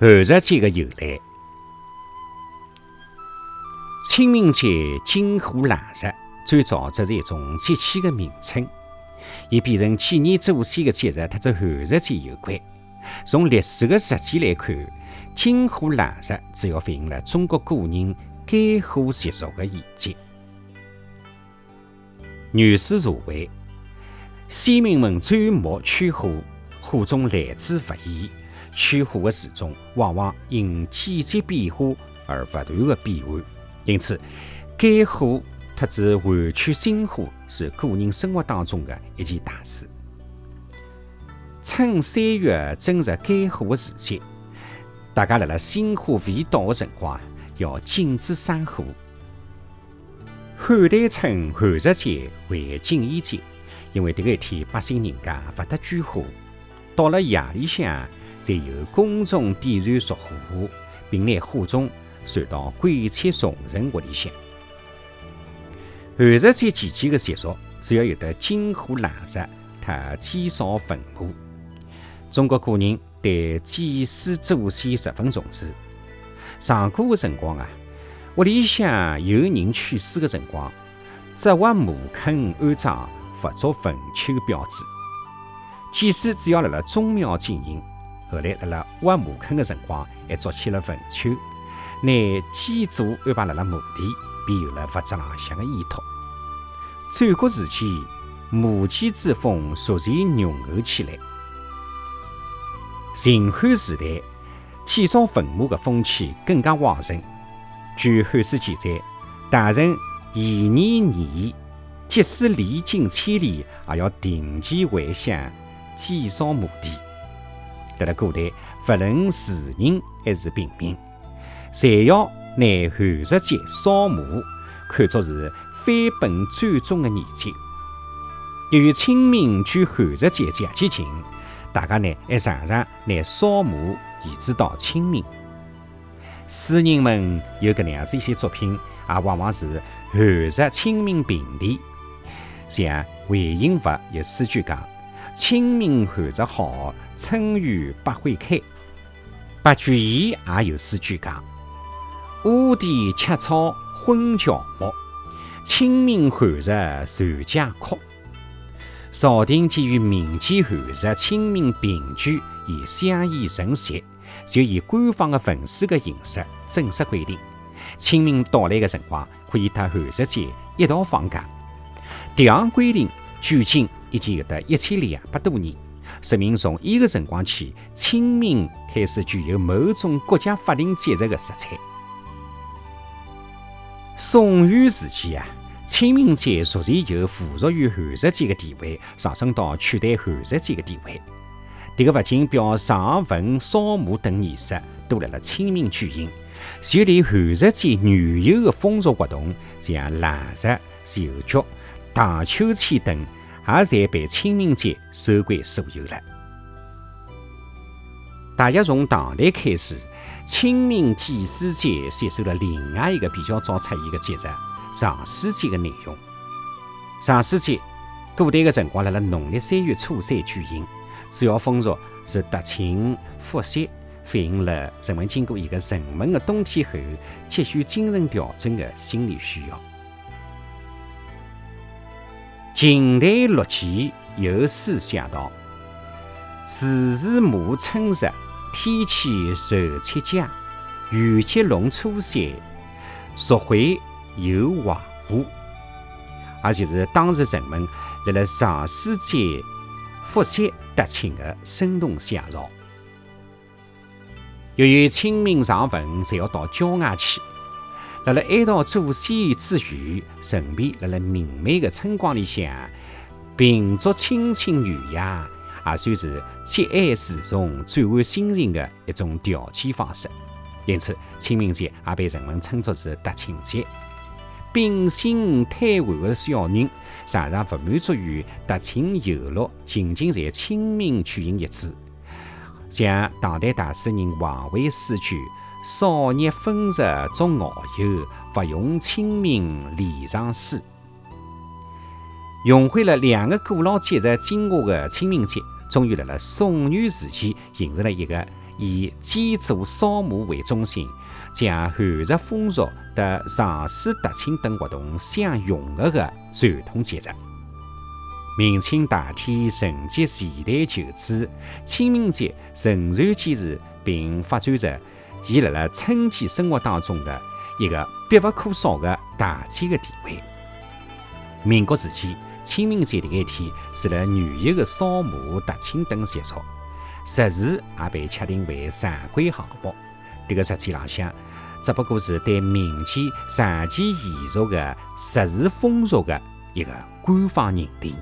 寒食节的由来。清明节金火腊日，最早只是一种节气的名称，也变成纪念祖先的节日，特这寒食节有关。从历史的实际来看，金火腊日主要反映了中国古人干火习俗的延续。原始社会，先民们钻木取火，火中来之不易。取火的时钟往往因季节变化而不断的变换，因此，改火特指换取新火是个人生活当中的一件大事。春三月正是改火的时节，大家辣辣新火未到的辰光，要禁止生火。汉代称寒日节为禁烟节，因为迭个一天百姓人家勿得举火，到了夜里向。才有公众点燃烛火，并拿火种传到鬼差众人屋里向。寒食节期间的习俗，主要有得金火腊日和祭扫坟墓。中国古人对祭祀祖先十分重视。上古的辰光啊，屋里向有人去世的辰光，只挖墓坑安葬，不做坟丘标志。祭祀主要辣辣宗庙进行。后来，辣辣挖墓坑的辰光，还筑起了坟丘，拿祭祖安排辣辣墓地，便有了佛寺朗向的依托。战国时期，墓祭之风逐渐浓厚起来。秦汉时代，祭扫坟墓的风气更加旺盛。据汉书记载，大臣延年年，即使历经千里，也要定期回乡祭扫墓地。在了古代，不论士人还是平民，侪要拿寒食节扫墓看作是翻本转宗的年节。由于清明距寒食节假期近，大家呢还常常拿扫墓移植到清明。诗人们有搿能样子一些作品，也往往是寒食清明并提。像韦应物有诗句讲。清明寒食好，春雨百花开。白居易也有诗句讲：“乌啼吃草昏乔木，清明寒食谁家哭。”朝廷基于民间寒食清明并举以相依成习，就以官方的文书的形式正式规定，清明到来的辰光可以和寒食节一道放假。这样规定距今。已经有得一千两百多年，说明从伊个辰光起，清明开始具有某种国家法定节日的色彩。宋元时期啊，清明节逐渐由附属于寒食节的地位上升到取代寒食节的地位。这个不仅表上坟、扫墓等仪式都辣辣清明举行，就连寒食节原有的风俗活动，像腊日、绣菊、荡秋千等。也侪被清明节收归所有了。大约从唐代开始，清明祭祀节吸收了另外一个比较早出现的节日——上巳节的内容。上巳节古代的辰光，辣辣农历三月初三举行，主要风俗是踏青复习，反映了人们经过一个沉闷的冬天后，急需精神调整的心理需要。秦代陆机有诗写道：“时时暮春日，天气受七佳。雨接龙初三，蜀会有黄河。”也就是当时人们辣辣上巳节复习踏青的生动写照。由于清明上坟侪要到郊外去。辣辣哀悼祖先之余，顺便辣辣明媚的春光里向，秉烛清清雨呀，也算是节哀自重、转换心情的一种调剂方式。因此，清明节也被人们称作是踏青节。秉性贪玩的小人，常常不满足于踏青游乐仅仅在清明举行一次，像唐代大诗人王维诗句。少日分日作遨游，不用清明礼上书。融汇了两个古老节日精华的清明节，终于在了宋元时期形成了一个以祭祖扫墓为中心，将汉族风俗和上水踏青等活动相融合的传统节日。明清大体承接时代旧址，清明节仍然坚持并发展着伊辣辣春季生活当中的一个必不可少的大餐的地位。民国时期，清明节迭一天是辣元日的扫墓、踏青等习俗，日时也被确定为常规项目。这个实际浪向，只不过是对民间长期延续的日时风俗的一个官方认定。